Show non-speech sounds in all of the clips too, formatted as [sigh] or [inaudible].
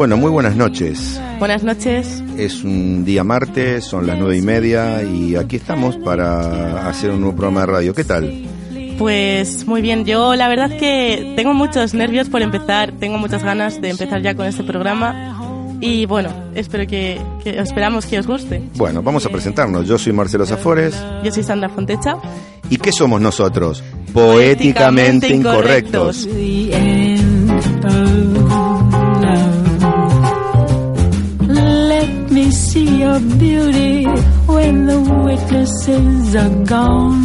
Bueno, muy buenas noches. Buenas noches. Es un día martes, son las nueve y media y aquí estamos para hacer un nuevo programa de radio. ¿Qué tal? Pues muy bien, yo la verdad que tengo muchos nervios por empezar, tengo muchas ganas de empezar ya con este programa y bueno, espero que, esperamos que os guste. Bueno, vamos a presentarnos. Yo soy Marcelo Zafores. Yo soy Sandra Fontecha. ¿Y qué somos nosotros? Poéticamente, incorrectos. Beauty when the witnesses are gone.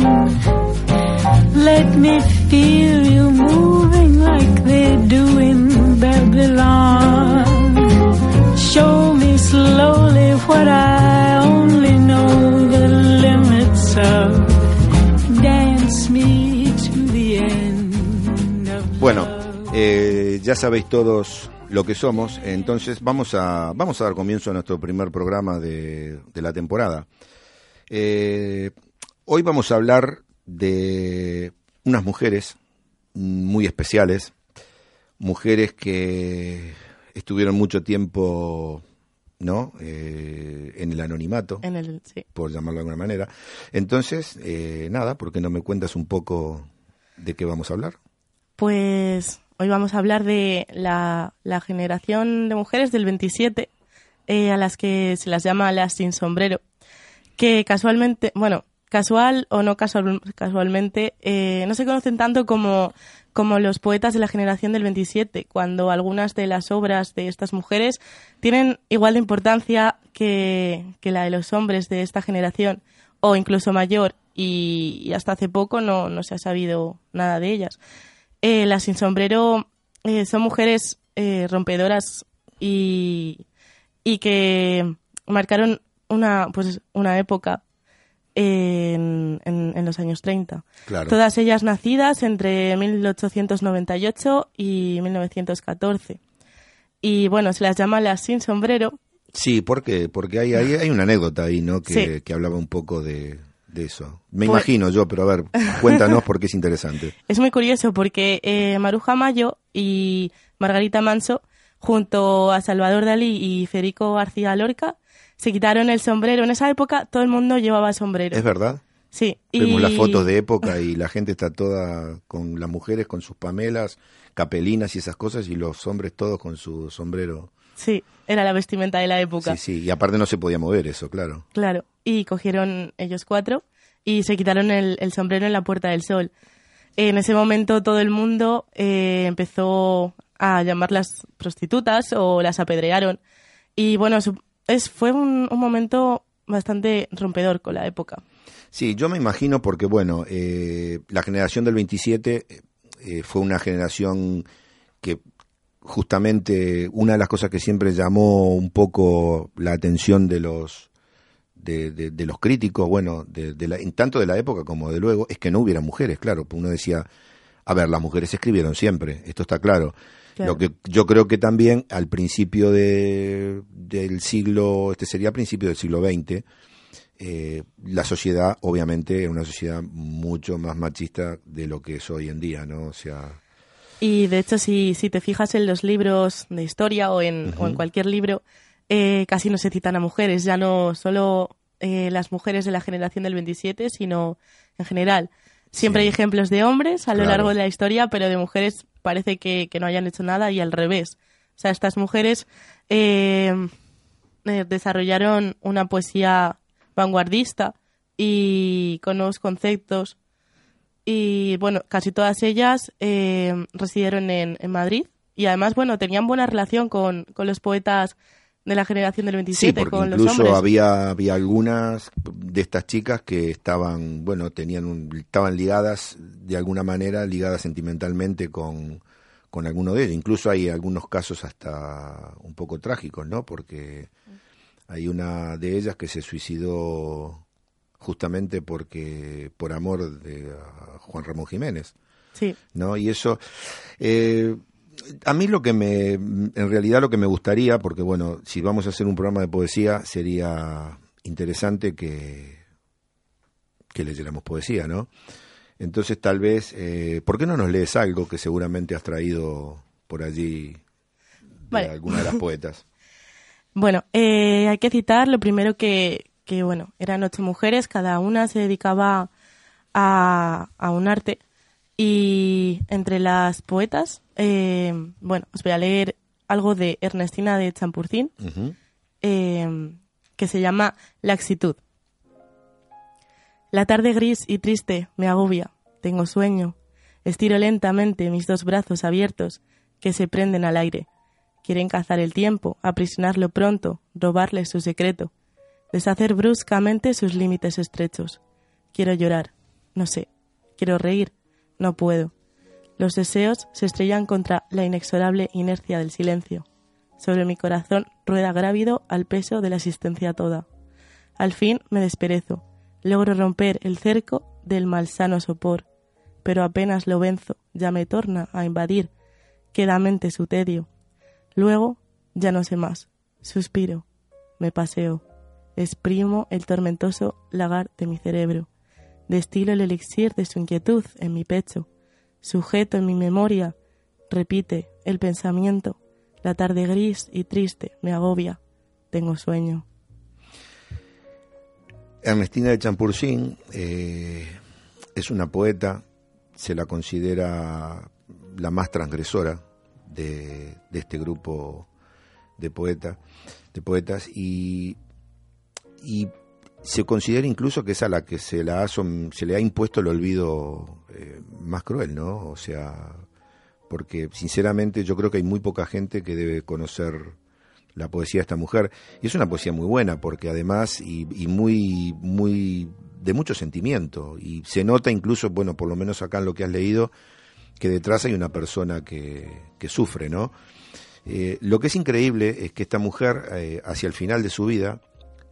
Let me feel you moving like they do in Babylon. Show me slowly what I only know the limits of. Dance me to the end. Bueno, eh, ya sabéis todos lo que somos, entonces vamos a, vamos a dar comienzo a nuestro primer programa de, de la temporada. Eh, hoy vamos a hablar de unas mujeres muy especiales, mujeres que estuvieron mucho tiempo ¿no? Eh, en el anonimato, en el, por llamarlo de alguna manera. Entonces, eh, nada, ¿por qué no me cuentas un poco de qué vamos a hablar? Pues hoy vamos a hablar de la, generación de mujeres del 27, eh, a las que se las llama las sin sombrero, que casualmente, bueno, casual o no casual, casualmente, no se conocen tanto como como los poetas de la generación del 27, cuando algunas de las obras de estas mujeres tienen igual de importancia que, la de los hombres de esta generación, o incluso mayor, y, hasta hace poco no, no, se ha sabido nada de ellas. Eh, las sin sombrero eh, son mujeres eh, rompedoras y, y que marcaron una, pues, una época en, en, los años 30. Todas ellas nacidas entre 1898 y 1914. Y bueno, se las llama las sin sombrero. Sí, ¿por qué? Porque hay, hay, hay una anécdota ahí, ¿no? Que, que hablaba un poco de, de eso. Me pues imagino yo, pero a ver, cuéntanos porque es interesante. [laughs] Es muy curioso porque eh, Maruja Mayo y Margarita Manso, junto a Salvador Dalí y Federico García Lorca, se quitaron el sombrero. En esa época todo el mundo llevaba sombrero. ¿Es verdad? Sí. Vemos las fotos de época y la gente está toda con las mujeres con sus pamelas, capelinas y esas cosas y los hombres todos con su sombrero. Sí, era la vestimenta de la época. Sí, sí, y aparte no se podía mover eso, claro. Claro, y cogieron ellos cuatro y se quitaron el, sombrero en la Puerta del Sol. En ese momento todo el mundo eh, empezó a llamarlas prostitutas o las apedrearon. Y bueno, es, fue un, momento bastante rompedor con la época. Sí, yo me imagino porque, bueno, eh, la generación del 27 eh, fue una generación que justamente una de las cosas que siempre llamó un poco la atención de los de, de, los críticos, bueno, de, de la, tanto de la época como de luego, es que no hubiera mujeres, claro. Uno decía, a ver, las mujeres escribieron siempre, esto está claro. Lo que yo creo que también al principio de, del siglo, este sería principio del siglo XX, eh, la sociedad obviamente es una sociedad mucho más machista de lo que es hoy en día, ¿no? O sea... Y de hecho, si, si te fijas en los libros de historia o en, o en cualquier libro, eh, casi no se citan a mujeres, ya no solo eh, las mujeres de la generación del 27, sino en general. Siempre hay ejemplos de hombres a lo largo de la historia, pero de mujeres parece que, no hayan hecho nada y al revés. O sea, estas mujeres eh, desarrollaron una poesía vanguardista y con nuevos conceptos. Y bueno, casi todas ellas eh, residieron en, en, Madrid y además, bueno, tenían buena relación con, con los poetas de la generación del 27 sí, con los hombres. había había algunas de estas chicas que estaban, bueno, tenían estaban ligadas de alguna manera, ligadas sentimentalmente con con alguno de ellos. Incluso hay algunos casos hasta un poco trágicos, ¿no? Porque hay una de ellas que se suicidó justamente porque por amor de Juan Ramón Jiménez. Sí. ¿No? Y eso eh, a mí lo que me, en realidad lo que me gustaría, porque bueno, si vamos a hacer un programa de poesía, sería interesante que, que leyéramos poesía, ¿no? Entonces tal vez, eh, ¿por qué no nos lees algo que seguramente has traído por allí de Vale. alguna de las poetas. [laughs] Bueno, eh, hay que citar lo primero que, que, bueno, eran ocho mujeres, cada una se dedicaba a, a un arte. Y entre las poetas, eh, bueno, os voy a leer algo de Ernestina de Champurcín, eh, que se llama Laxitud. La tarde gris y triste me agobia, tengo sueño. Estiro lentamente mis dos brazos abiertos que se prenden al aire. Quieren cazar el tiempo, aprisionarlo pronto, robarle su secreto, deshacer bruscamente sus límites estrechos. Quiero llorar, no sé. Quiero reír, no puedo. Los deseos se estrellan contra la inexorable inercia del silencio. Sobre mi corazón rueda grávido al peso de la existencia toda. Al fin me desperezo. Logro romper el cerco del malsano sopor. Pero apenas lo venzo, ya me torna a invadir quedamente su tedio. Luego, ya no sé más. Suspiro. Me paseo. Exprimo el tormentoso lagar de mi cerebro. Destilo el elixir de su inquietud en mi pecho. Sujeto en mi memoria. Repite el pensamiento. La tarde gris y triste me agobia. Tengo sueño. Ernestina de Champurcín eh, es una poeta, se la considera la más transgresora de, de este grupo de poeta, de poetas y, y se considera incluso que es a la que se la ha le ha impuesto el olvido eh, más cruel, ¿no? O sea, porque sinceramente yo creo que hay muy poca gente que debe conocer la poesía de esta mujer. Y es una poesía muy buena porque además y, y muy muy de mucho sentimiento. Y se nota incluso bueno por lo menos acá en lo que has leído que detrás hay una persona que, que sufre no Eh, lo que es increíble es que esta mujer eh, hacia el final de su vida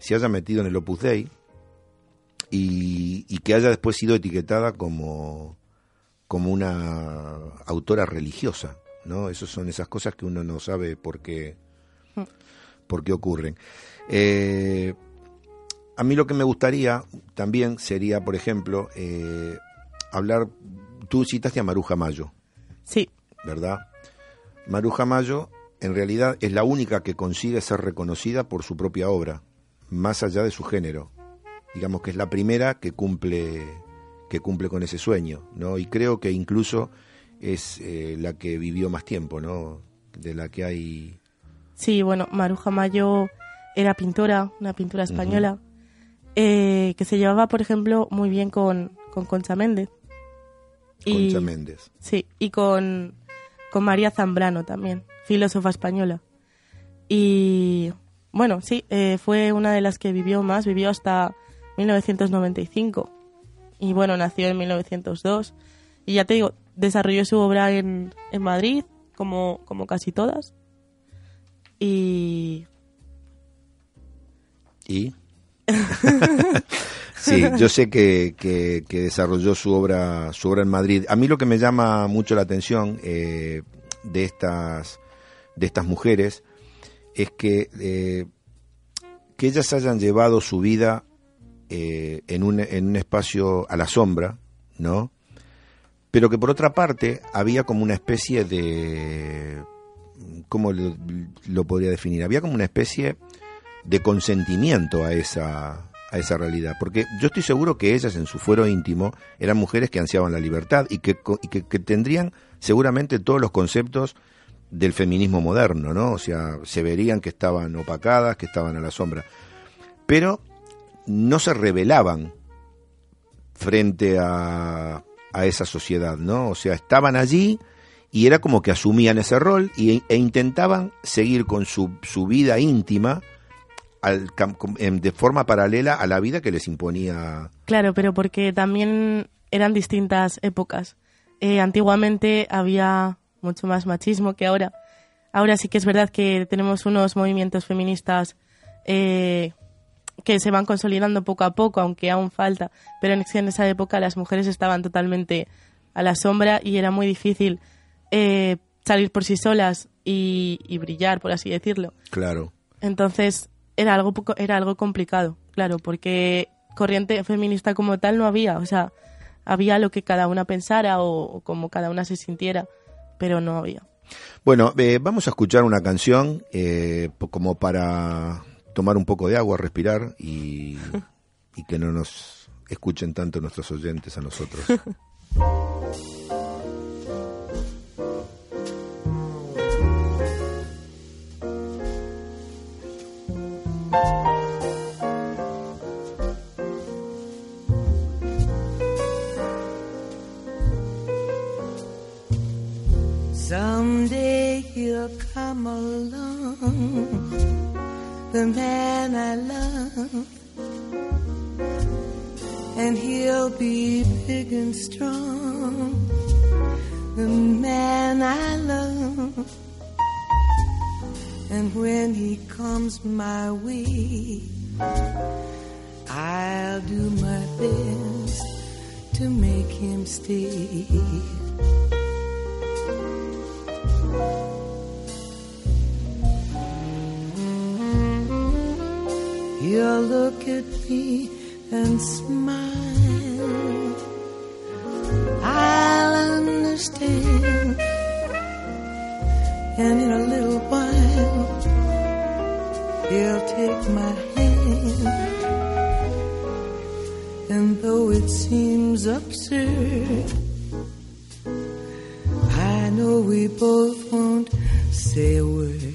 se haya metido en el Opus Dei y, y que haya después sido etiquetada como como una autora religiosa no esas son esas cosas que uno no sabe por qué por qué ocurren. Eh, a mí lo que me gustaría también sería, por ejemplo, eh, hablar, tú citaste a Maruja Mayo, Sí, ¿verdad? Maruja Mayo en realidad es la única que consigue ser reconocida por su propia obra, más allá de su género. Digamos que es la primera que cumple que cumple con ese sueño, ¿no? Y creo que incluso es eh, la que vivió más tiempo, ¿no? De la que hay Sí, bueno, Maruja Mayo era pintora, una pintura española, eh, que se llevaba, por ejemplo, muy bien con, con Concha Méndez. Y- Concha Méndez. Sí, y con, con María Zambrano también, filósofa española. Y bueno, sí, eh, fue una de las que vivió más, vivió hasta 1995. Y bueno, nació en 1902. Y ya te digo, desarrolló su obra en, en Madrid, como, como casi todas. Y ¿Y? [laughs] sí, yo sé que, que- que desarrolló su obra, su obra en Madrid. A mí lo que me llama mucho la atención eh, de estas de estas mujeres es que eh, que ellas hayan llevado su vida eh, en, un, en un espacio a la sombra, ¿no? Pero que por otra parte había como una especie de ¿cómo lo, podría definir? Había como una especie de consentimiento a esa a esa realidad, porque yo estoy seguro que ellas en su fuero íntimo eran mujeres que ansiaban la libertad y que, y que, que tendrían seguramente todos los conceptos del feminismo moderno, ¿no? O sea, se verían que estaban opacadas, que estaban a la sombra, pero no se rebelaban frente a, a esa sociedad, ¿no? O sea, estaban allí y era como que asumían ese rol y, e intentaban seguir con su, su vida íntima al de forma paralela a la vida que les imponía. Claro, pero porque también eran distintas épocas. Eh, antiguamente había mucho más machismo que ahora. Ahora sí que es verdad que tenemos unos movimientos feministas eh, que se van consolidando poco a poco, aunque aún falta. Pero en, esa época las mujeres estaban totalmente a la sombra y era muy difícil eh, salir por sí solas y, y brillar, por así decirlo. Claro. Entonces era algo poco, era algo complicado, claro, porque corriente feminista como tal no había, o sea, había lo que cada una pensara o, o como cada una se sintiera, pero no había. Bueno, eh, vamos a escuchar una canción eh, como para tomar un poco de agua, respirar y, [laughs] y que no nos escuchen tanto nuestros oyentes a nosotros. [laughs] along, the man I love, and he'll be big and strong, the man I love. And when he comes my way, I'll do my best to make him stay. He'll look at me and smile. I'll understand. And in a little while, he'll take my hand. And though it seems absurd, I know we both won't say a word.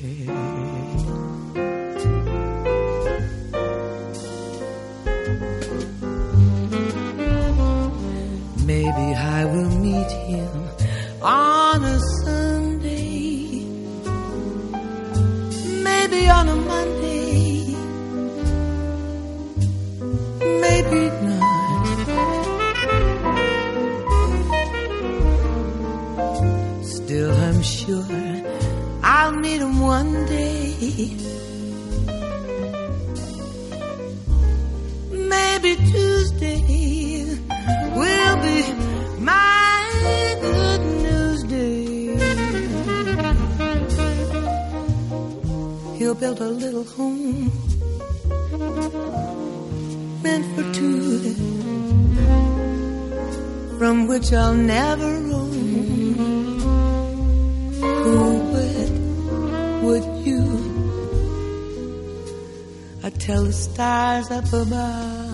Still, I'm sure I'll meet him one day. Maybe Tuesday will be my good news day. He'll build a little home meant for two, from which I'll never roam. Tell the stars up above.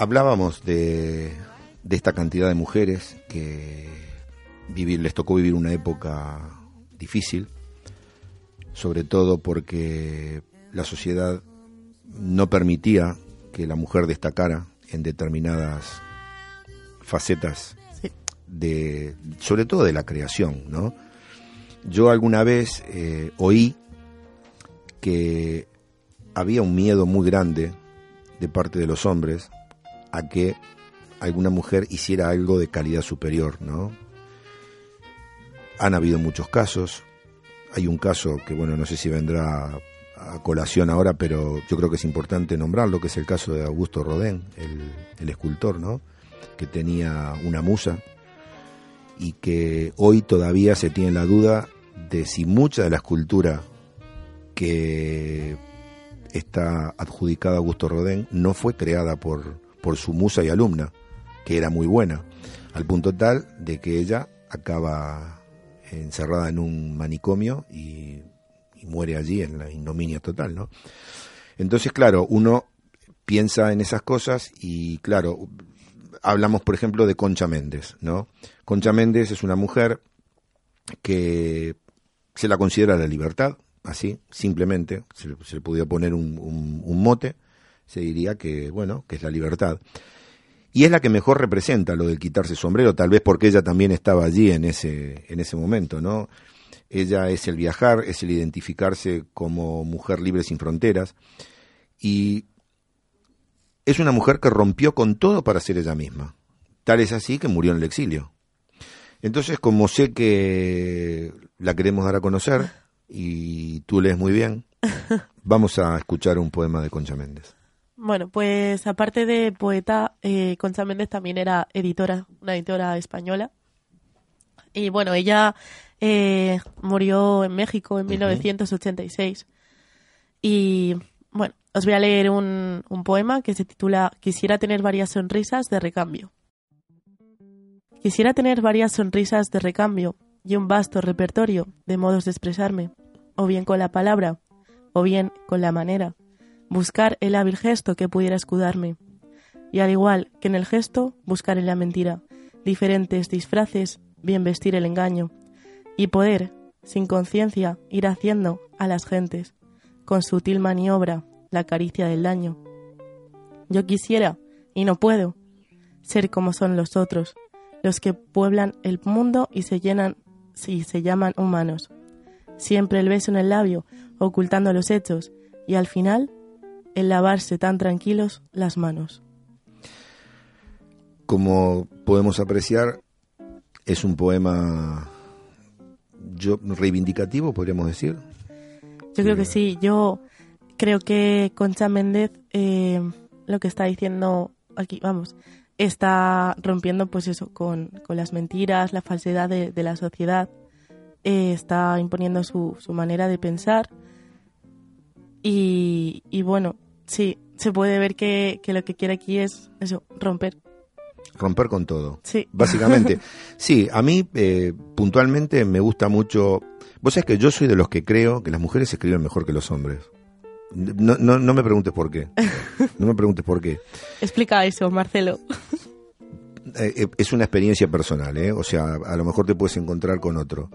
Hablábamos de, de esta cantidad de mujeres que vivir, les tocó vivir una época difícil, sobre todo porque la sociedad no permitía que la mujer destacara en determinadas facetas Sí. de sobre todo de la creación no yo alguna vez eh, oí que había un miedo muy grande de parte de los hombres a que alguna mujer hiciera algo de calidad superior no han habido muchos casos. Hay un caso que bueno no sé si vendrá a colación ahora pero yo creo que es importante nombrarlo que es el caso de Augusto Rodin el, el escultor no que tenía una musa y que hoy todavía se tiene la duda de si mucha de la escultura que está adjudicada a Augusto Rodin no fue creada por, por su musa y alumna, que era muy buena, al punto tal de que ella acaba encerrada en un manicomio y, muere allí en la ignominia total, ¿no? Entonces, claro, uno piensa en esas cosas y, claro, hablamos, por ejemplo, de Concha Méndez, ¿no? Concha Méndez es una mujer que se la considera la libertad, así, simplemente, se, le- se le podía poner un- un mote, se diría que, bueno, que es la libertad. Y es la que mejor representa lo del quitarse el sombrero, tal vez porque ella también estaba allí en ese, en ese momento, ¿no? Ella es el viajar, es el identificarse como mujer libre sin fronteras. Y es una mujer que rompió con todo para ser ella misma. Tal es así que murió en el exilio. Entonces, como sé que la queremos dar a conocer y tú lees muy bien, [laughs] vamos a escuchar un poema de Concha Méndez. Bueno, pues aparte de poeta, eh, Concha Méndez también era editora, una editora española. Y bueno, ella eh, murió en México en 1986. Y bueno, os voy a leer un, un poema que se titula Quisiera tener varias sonrisas de recambio. Quisiera tener varias sonrisas de recambio y un vasto repertorio de modos de expresarme, o bien con la palabra, o bien con la manera buscar el hábil gesto que pudiera escudarme, y al igual que en el gesto, buscar en la mentira diferentes disfraces, bien vestir el engaño, y poder, sin conciencia, ir haciendo a las gentes, con sutil maniobra, la caricia del daño. Yo quisiera, y no puedo, ser como son los otros, los que pueblan el mundo y se llenan, y se llaman humanos. Siempre el beso en el labio, ocultando los hechos, y al final el lavarse tan tranquilos las manos. Como podemos apreciar, es un poema yo, reivindicativo, podríamos decir. Yo creo que sí, yo creo que Concha Méndez eh, lo que está diciendo aquí, vamos, está rompiendo pues eso con, con las mentiras, la falsedad de, de la sociedad, eh, está imponiendo su, su manera de pensar y, y bueno, sí, se puede ver que, que lo que quiere aquí es eso, romper. Romper con todo. Sí. Básicamente. [laughs] Sí, a mí eh, puntualmente me gusta mucho. Vos sabés que yo soy de los que creo que las mujeres escriben mejor que los hombres. No, no, no me preguntes por qué. No me preguntes por qué. [laughs] Explica eso, Marcelo. [laughs] Eh, eh, es una experiencia personal, ¿eh? O sea, a lo mejor te puedes encontrar con otro.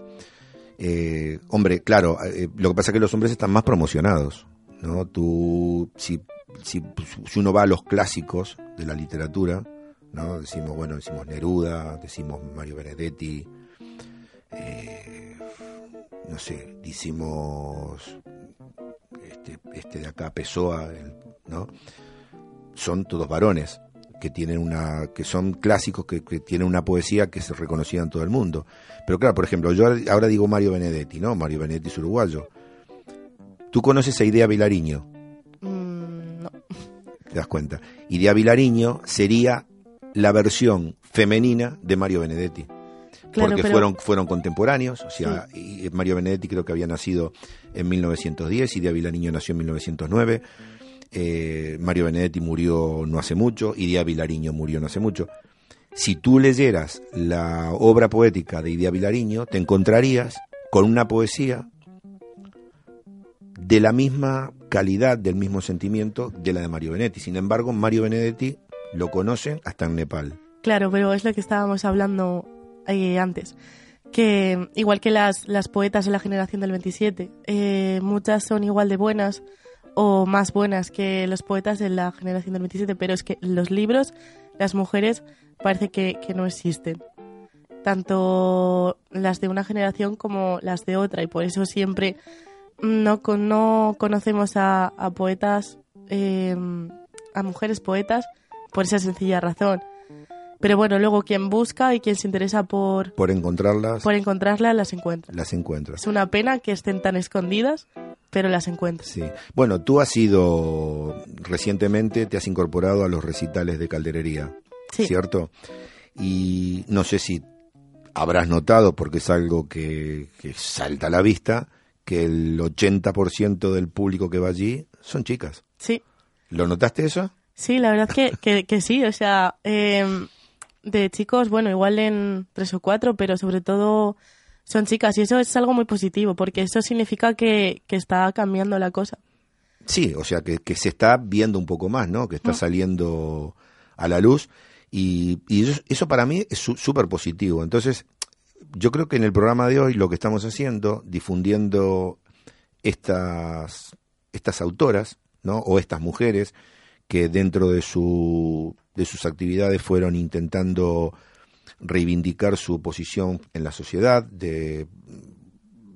Eh, hombre, claro, eh, lo que pasa es que los hombres están más promocionados, ¿no? Tú, si, si, si uno va a los clásicos de la literatura, ¿no? Decimos, bueno, decimos Neruda, decimos Mario Benedetti, eh, no sé, decimos este, este de acá, Pessoa, ¿no? Son todos varones que tienen una que son clásicos que, tienen una poesía que se reconocida en todo el mundo pero claro por ejemplo yo ahora digo Mario Benedetti no Mario Benedetti es uruguayo tú conoces a Idea Vilariño Mm, no. te das cuenta Idea Vilariño sería la versión femenina de Mario Benedetti Claro, porque pero- fueron fueron contemporáneos o sea y Mario Benedetti creo que había nacido en 1910 Idea Vilariño nació en 1909 eh, Mario Benedetti murió no hace mucho, Idea Vilariño murió no hace mucho. Si tú leyeras la obra poética de Idea Vilariño, te encontrarías con una poesía de la misma calidad, del mismo sentimiento de la de Mario Benedetti. Sin embargo, Mario Benedetti lo conocen hasta en Nepal. Claro, pero es lo que estábamos hablando eh, antes. Que igual que las, las poetas de la generación del 27, eh, muchas son igual de buenas o más buenas que los poetas de la generación del 27, pero es que los libros, las mujeres, parece que, que no existen. Tanto las de una generación como las de otra, y por eso siempre no, con- no conocemos a, a poetas, eh, a mujeres poetas, por esa sencilla razón. Pero bueno, luego quien busca y quien se interesa por, Por encontrarlas, por encontrarlas, las encuentra. las encuentras. Es una pena que estén tan escondidas, pero las encuentras. Sí. Bueno, tú has ido recientemente, te has incorporado a los recitales de calderería, Sí. ¿cierto? Y no sé si habrás notado, porque es algo que, que salta a la vista, que el 80% del público que va allí son chicas. Sí, ¿Lo notaste eso? sí, la verdad que, que, que sí. O sea, em, de chicos, bueno, igual en tres o cuatro, pero sobre todo son chicas. Y eso es algo muy positivo, porque eso significa que, que está cambiando la cosa. Sí, o sea, que, que se está viendo un poco más, ¿no? Que está saliendo a la luz. Y, y eso, eso para mí es su- súper positivo. Entonces, yo creo que en el programa de hoy lo que estamos haciendo, difundiendo estas, estas autoras, ¿no? O estas mujeres que dentro de, su, de sus actividades fueron intentando reivindicar su posición en la sociedad, de,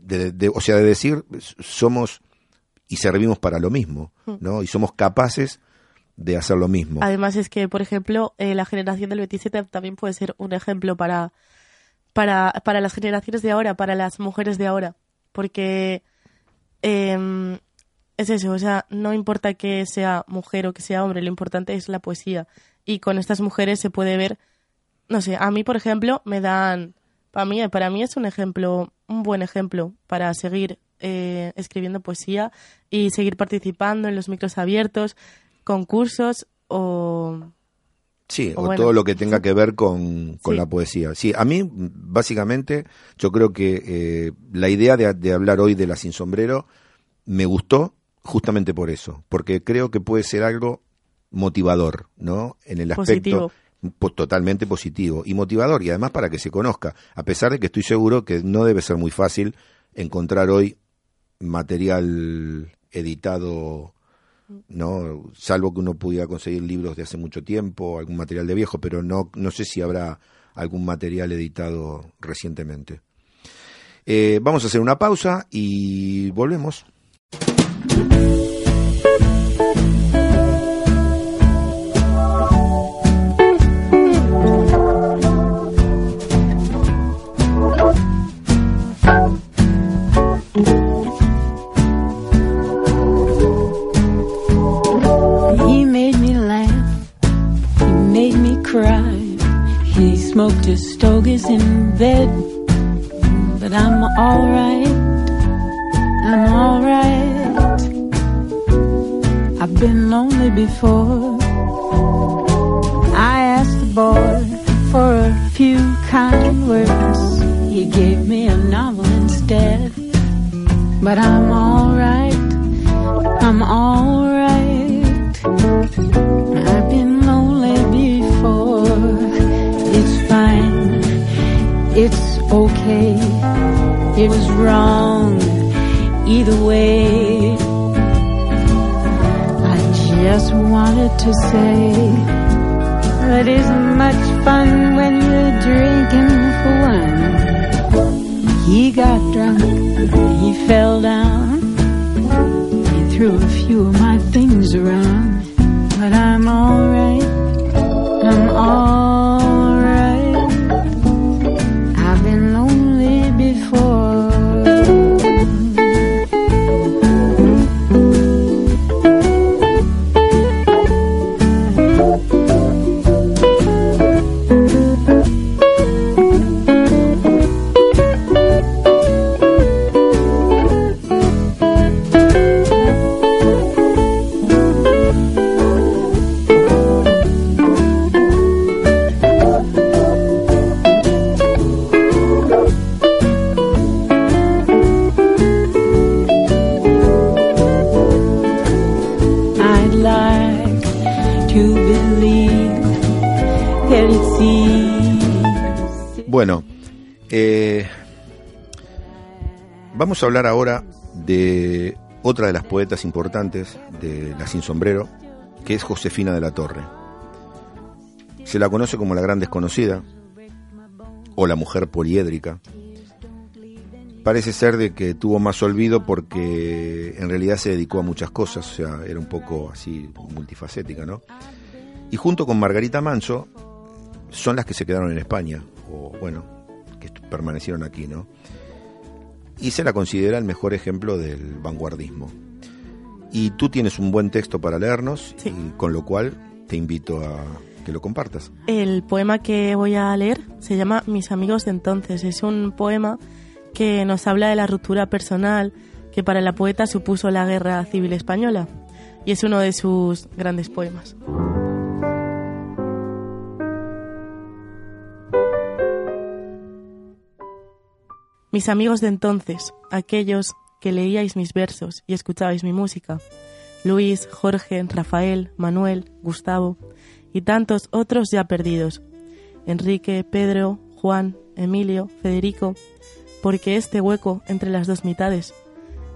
de- de- o sea, de decir, somos y servimos para lo mismo, ¿no? Y somos capaces de hacer lo mismo. Además es que, por ejemplo, eh, la generación del 27 también puede ser un ejemplo para, para, para las generaciones de ahora, para las mujeres de ahora. Porque em, es eso, o sea, no importa que sea mujer o que sea hombre, lo importante es la poesía. Y con estas mujeres se puede ver, no sé, a mí, por ejemplo, me dan, para mí, para mí es un ejemplo, un buen ejemplo para seguir eh, escribiendo poesía y seguir participando en los micros abiertos, concursos o... Sí, o o bueno. todo lo que tenga que ver con, con Sí. la poesía. Sí, a mí, básicamente, yo creo que eh, la idea de, de hablar hoy de la sin sombrero me gustó justamente por eso, porque creo que puede ser algo motivador, ¿no? En el aspecto Positivo. po- totalmente positivo y motivador, y además para que se conozca, a pesar de que estoy seguro que no debe ser muy fácil encontrar hoy material editado no salvo que uno pudiera conseguir libros de hace mucho tiempo algún material de viejo pero no no sé si habrá algún material editado recientemente. Eh, vamos a hacer una pausa y volvemos His stogies in bed. But I'm alright. I'm alright. I've been lonely before. I asked the boy for a few kind words. He gave me a novel instead. But I'm alright. I'm alright. Okay. It was wrong either way. I just wanted to say that isn't much fun when you're drinking for one. He got drunk. He fell down. He threw a few of my things around, but I'm alright. I'm alright. Vamos a hablar ahora de otra de las poetas importantes de La Sin Sombrero, que es Josefina de la Torre. Se la conoce como la gran desconocida o la mujer poliédrica. Parece ser de que tuvo más olvido porque en realidad se dedicó a muchas cosas, o sea, era un poco así multifacética, ¿no? Y junto con Margarita Manso son las que se quedaron en España, o bueno, que permanecieron aquí, ¿no? Y se la considera el mejor ejemplo del vanguardismo. Y tú tienes un buen texto para leernos, y con lo cual te invito a que lo compartas. El poema que voy a leer se llama Mis amigos de entonces. Es un poema que nos habla de la ruptura personal que para la poeta supuso la guerra civil española y es uno de sus grandes poemas. Mis amigos de entonces, aquellos que leíais mis versos y escuchabais mi música, Luis, Jorge, Rafael, Manuel, Gustavo y tantos otros ya perdidos, Enrique, Pedro, Juan, Emilio, Federico, porque este hueco entre las dos mitades,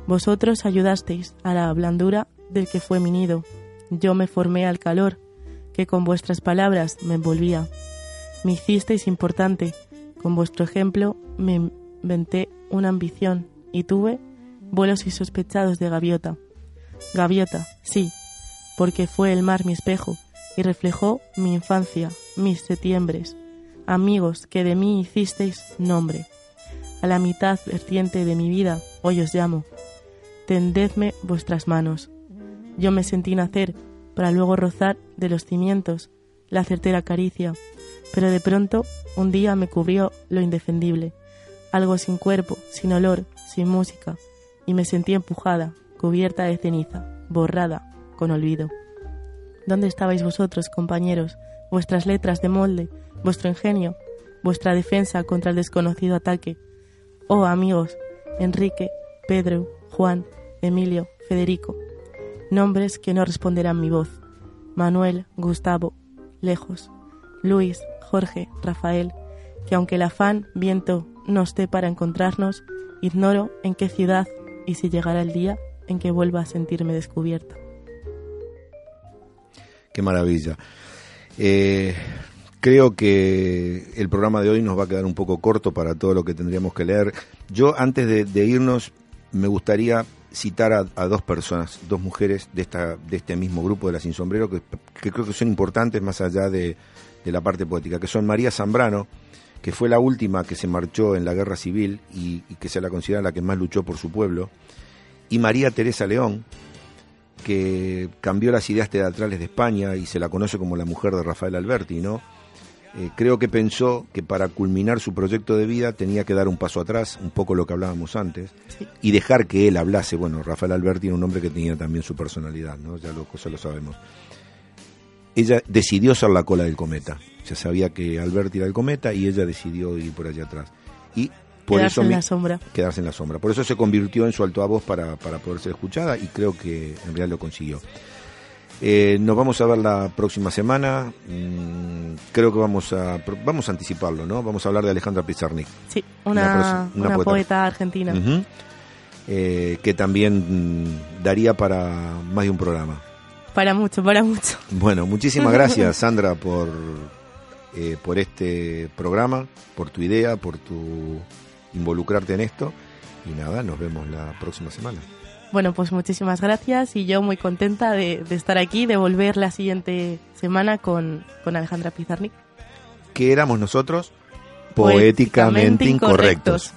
vosotros ayudasteis a la blandura del que fue mi nido, yo me formé al calor que con vuestras palabras me envolvía, me hicisteis importante, con vuestro ejemplo me venté una ambición y tuve vuelos insospechados de gaviota. Gaviota, sí, porque fue el mar mi espejo y reflejó mi infancia, mis septiembres, amigos que de mí hicisteis nombre. A la mitad vertiente de mi vida hoy os llamo. Tendedme vuestras manos. Yo me sentí nacer para luego rozar de los cimientos la certera caricia, pero de pronto un día me cubrió lo indefendible algo sin cuerpo, sin olor, sin música, y me sentí empujada, cubierta de ceniza, borrada, con olvido. ¿Dónde estabais vosotros, compañeros, vuestras letras de molde, vuestro ingenio, vuestra defensa contra el desconocido ataque? Oh amigos, Enrique, Pedro, Juan, Emilio, Federico, nombres que no responderán mi voz. Manuel, Gustavo, lejos. Luis, Jorge, Rafael, que aunque el afán, viento no esté para encontrarnos, ignoro en qué ciudad y si llegará el día en que vuelva a sentirme descubierta. Qué maravilla. Eh, creo que el programa de hoy nos va a quedar un poco corto para todo lo que tendríamos que leer. Yo antes de, irnos me gustaría citar a, dos personas, dos mujeres de, esta, de este mismo grupo de la Sin Sombrero que, creo que son importantes más allá de, de la parte poética, que son María Zambrano, que fue la última que se marchó en la guerra civil y, que se la considera la que más luchó por su pueblo, y María Teresa León, que cambió las ideas teatrales de España y se la conoce como la mujer de Rafael Alberti, ¿no? Eh, creo que pensó que para culminar su proyecto de vida tenía que dar un paso atrás, un poco lo que hablábamos antes, y dejar que él hablase. Bueno, Rafael Alberti era un hombre que tenía también su personalidad, ¿no? Ya lo, eso lo sabemos. Ella decidió ser la cola del cometa. Ya sabía que Alberti era el cometa y ella decidió ir por allá atrás. Y por quedarse eso en la sombra. Quedarse en la sombra. Por eso se convirtió en su altavoz para, para poder ser escuchada y creo que en realidad lo consiguió. Eh, nos vamos a ver la próxima semana. Mm, creo que vamos a vamos a anticiparlo, ¿no? Vamos a hablar de Alejandra Pizarnik. Sí, una, una, poeta. argentina. Eh, que también daría para más de un programa. Para mucho, para mucho. Bueno, muchísimas gracias, [laughs] Sandra, por, eh, por este programa, por tu idea, por tu involucrarte en esto. Y nada, nos vemos la próxima semana. Bueno, pues muchísimas gracias y yo muy contenta de, estar aquí, de volver la siguiente semana con, con Alejandra Pizarnik. ¿Qué éramos nosotros? Poéticamente, incorrectos.